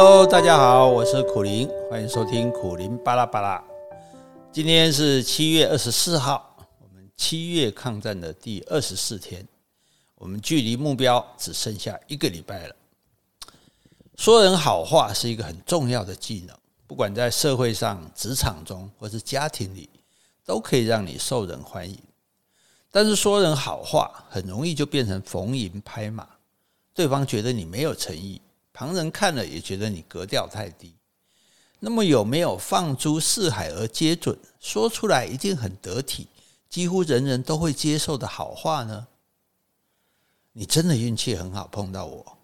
Hello，大家好，我是苦林，欢迎收听苦林巴拉巴拉。今天是七月二十四号，我们七月抗战的第二十四天，我们距离目标只剩下一个礼拜了。说人好话是一个很重要的技能，不管在社会上、职场中或是家庭里，都可以让你受人欢迎。但是说人好话很容易就变成逢迎拍马，对方觉得你没有诚意。旁人看了也觉得你格调太低，那么有没有放诸四海而皆准，说出来一定很得体，几乎人人都会接受的好话呢？你真的运气很好，碰到我，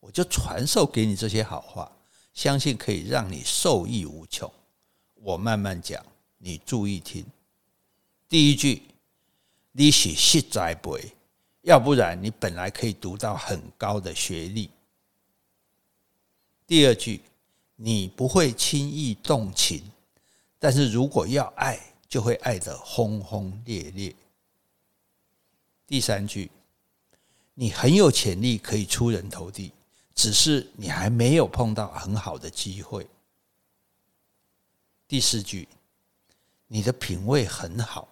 我就传授给你这些好话，相信可以让你受益无穷。我慢慢讲，你注意听。第一句，你是实在背，要不然你本来可以读到很高的学历。第二句，你不会轻易动情，但是如果要爱，就会爱得轰轰烈烈。第三句，你很有潜力可以出人头地，只是你还没有碰到很好的机会。第四句，你的品味很好，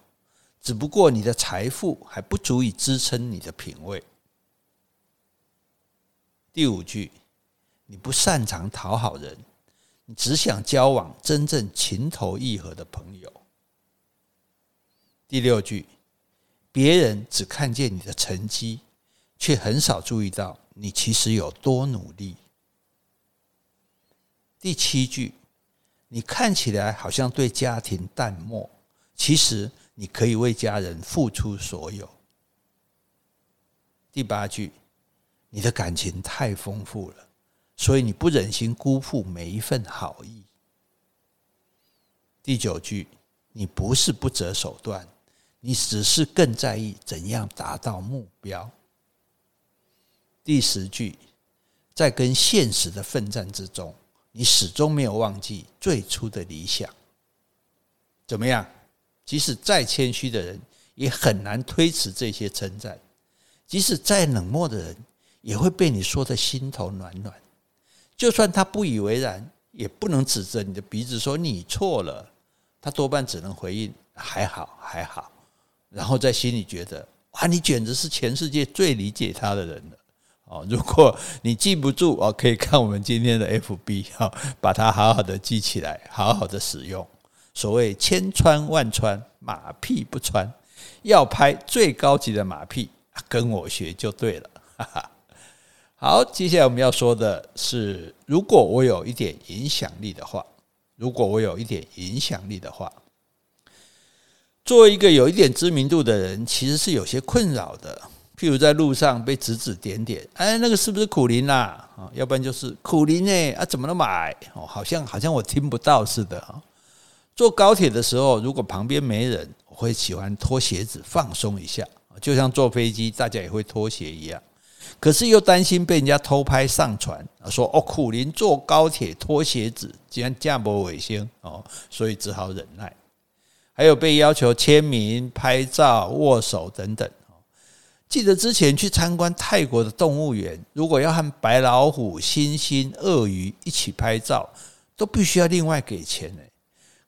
只不过你的财富还不足以支撑你的品味。第五句。你不擅长讨好人，你只想交往真正情投意合的朋友。第六句，别人只看见你的成绩，却很少注意到你其实有多努力。第七句，你看起来好像对家庭淡漠，其实你可以为家人付出所有。第八句，你的感情太丰富了。所以你不忍心辜负每一份好意。第九句，你不是不择手段，你只是更在意怎样达到目标。第十句，在跟现实的奋战之中，你始终没有忘记最初的理想。怎么样？即使再谦虚的人，也很难推辞这些称赞；即使再冷漠的人，也会被你说得心头暖暖。就算他不以为然，也不能指着你的鼻子说你错了。他多半只能回应还好还好，然后在心里觉得哇，你简直是全世界最理解他的人了。哦，如果你记不住哦，可以看我们今天的 FB，哈把它好好的记起来，好好的使用。所谓千穿万穿，马屁不穿。要拍最高级的马屁，跟我学就对了。哈哈。好，接下来我们要说的是，如果我有一点影响力的话，如果我有一点影响力的话，作为一个有一点知名度的人，其实是有些困扰的。譬如在路上被指指点点，哎，那个是不是苦林啦？啊，要不然就是苦林呢？啊，怎么那么矮？哦，好像好像我听不到似的。坐高铁的时候，如果旁边没人，我会喜欢脱鞋子放松一下，就像坐飞机大家也会脱鞋一样。可是又担心被人家偷拍上传，说哦，苦苓坐高铁脱鞋子，竟然这样不卫生哦，所以只好忍耐。还有被要求签名、拍照、握手等等。记得之前去参观泰国的动物园，如果要和白老虎、猩猩、鳄鱼一起拍照，都必须要另外给钱呢。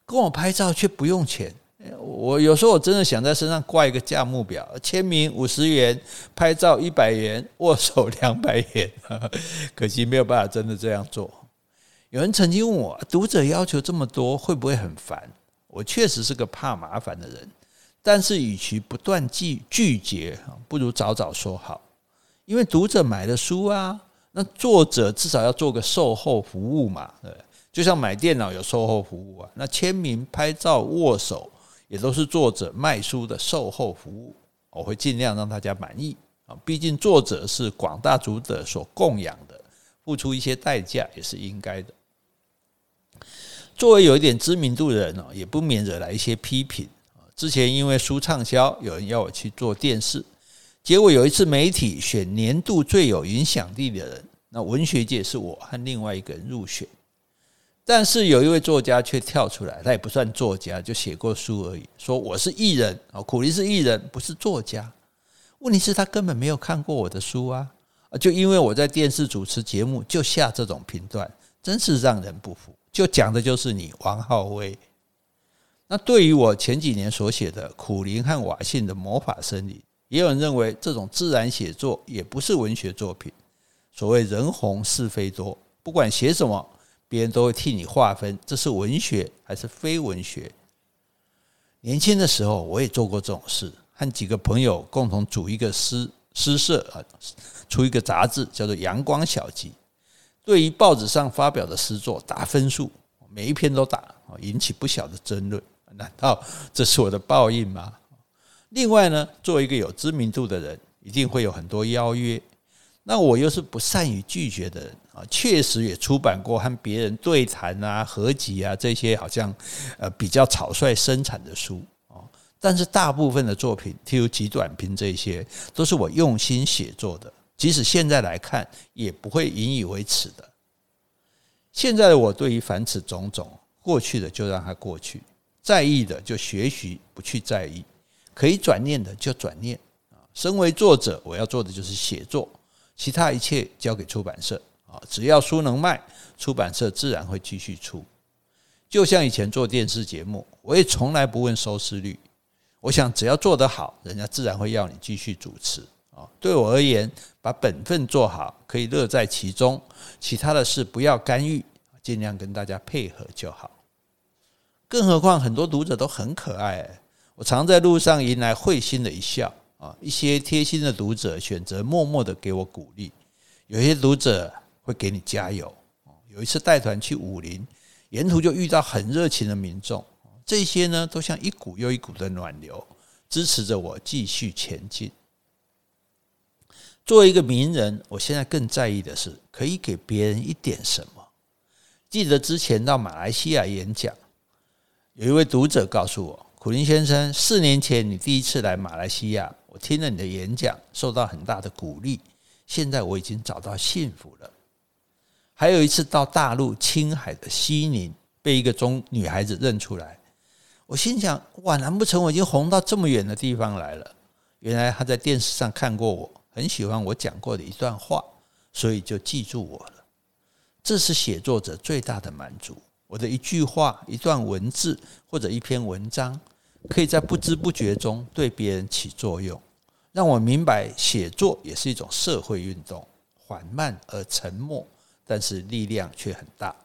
跟我拍照却不用钱。我有时候我真的想在身上挂一个价目表，签名五十元，拍照一百元，握手两百元，可惜没有办法真的这样做。有人曾经问我，读者要求这么多，会不会很烦？我确实是个怕麻烦的人，但是与其不断拒拒绝，不如早早说好。因为读者买的书啊，那作者至少要做个售后服务嘛，对，就像买电脑有售后服务啊，那签名、拍照、握手。也都是作者卖书的售后服务，我会尽量让大家满意啊。毕竟作者是广大读者所供养的，付出一些代价也是应该的。作为有一点知名度的人呢，也不免惹来一些批评。之前因为书畅销，有人要我去做电视，结果有一次媒体选年度最有影响力的人，那文学界是我和另外一个人入选。但是有一位作家却跳出来，他也不算作家，就写过书而已。说我是艺人啊，苦苓是艺人，不是作家。问题是，他根本没有看过我的书啊！就因为我在电视主持节目，就下这种评断，真是让人不服。就讲的就是你王浩威。那对于我前几年所写的苦林和瓦信的魔法森林，也有人认为这种自然写作也不是文学作品。所谓人红是非多，不管写什么，别人都会替你划分，这是文学还是非文学。年轻的时候，我也做过这种事，和几个朋友共同组一个诗诗社啊，出一个杂志，叫做《阳光小集》。对于报纸上发表的诗作打分数，每一篇都打，引起不小的争论。难道这是我的报应吗？另外呢，作为一个有知名度的人，一定会有很多邀约。那我又是不善于拒绝的人啊，确实也出版过和别人对谈啊、合集啊这些好像呃比较草率生产的书啊，但是大部分的作品，譬如极短篇这些，都是我用心写作的，即使现在来看，也不会引以为耻的。现在的我对于凡此种种，过去的就让它过去。在意的就学习，不去在意；可以转念的就转念。啊，身为作者，我要做的就是写作，其他一切交给出版社。啊，只要书能卖，出版社自然会继续出。就像以前做电视节目，我也从来不问收视率。我想，只要做得好，人家自然会要你继续主持。啊，对我而言，把本分做好，可以乐在其中，其他的事不要干预，尽量跟大家配合就好。更何况很多读者都很可爱，我常在路上迎来会心的一笑啊！一些贴心的读者选择默默的给我鼓励，有些读者会给你加油。有一次带团去武陵，沿途就遇到很热情的民众，这些呢都像一股又一股的暖流，支持着我继续前进。作为一个名人，我现在更在意的是可以给别人一点什么。记得之前到马来西亚演讲。有一位读者告诉我：“苦林先生，四年前你第一次来马来西亚，我听了你的演讲，受到很大的鼓励。现在我已经找到幸福了。”还有一次到大陆青海的西宁，被一个中女孩子认出来，我心想：“哇，难不成我已经红到这么远的地方来了？”原来她在电视上看过我，很喜欢我讲过的一段话，所以就记住我了。这是写作者最大的满足。我的一句话、一段文字或者一篇文章，可以在不知不觉中对别人起作用，让我明白写作也是一种社会运动，缓慢而沉默，但是力量却很大。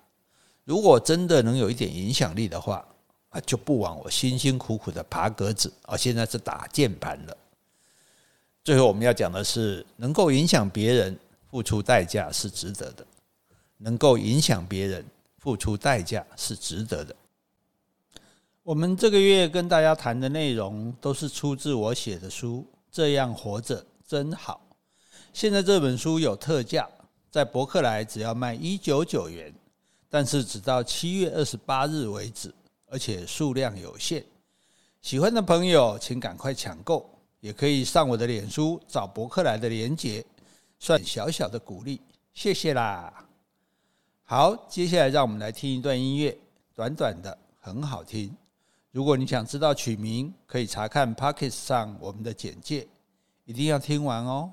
如果真的能有一点影响力的话，啊，就不枉我辛辛苦苦的爬格子，而现在是打键盘了。最后我们要讲的是，能够影响别人，付出代价是值得的。能够影响别人。付出代价是值得的。我们这个月跟大家谈的内容都是出自我写的书《这样活着真好》。现在这本书有特价，在博客来只要卖一九九元，但是只到七月二十八日为止，而且数量有限。喜欢的朋友请赶快抢购，也可以上我的脸书找博客来的连结，算小小的鼓励，谢谢啦。好，接下来让我们来听一段音乐，短短的，很好听。如果你想知道取名，可以查看 Podcast 上我们的简介，一定要听完哦。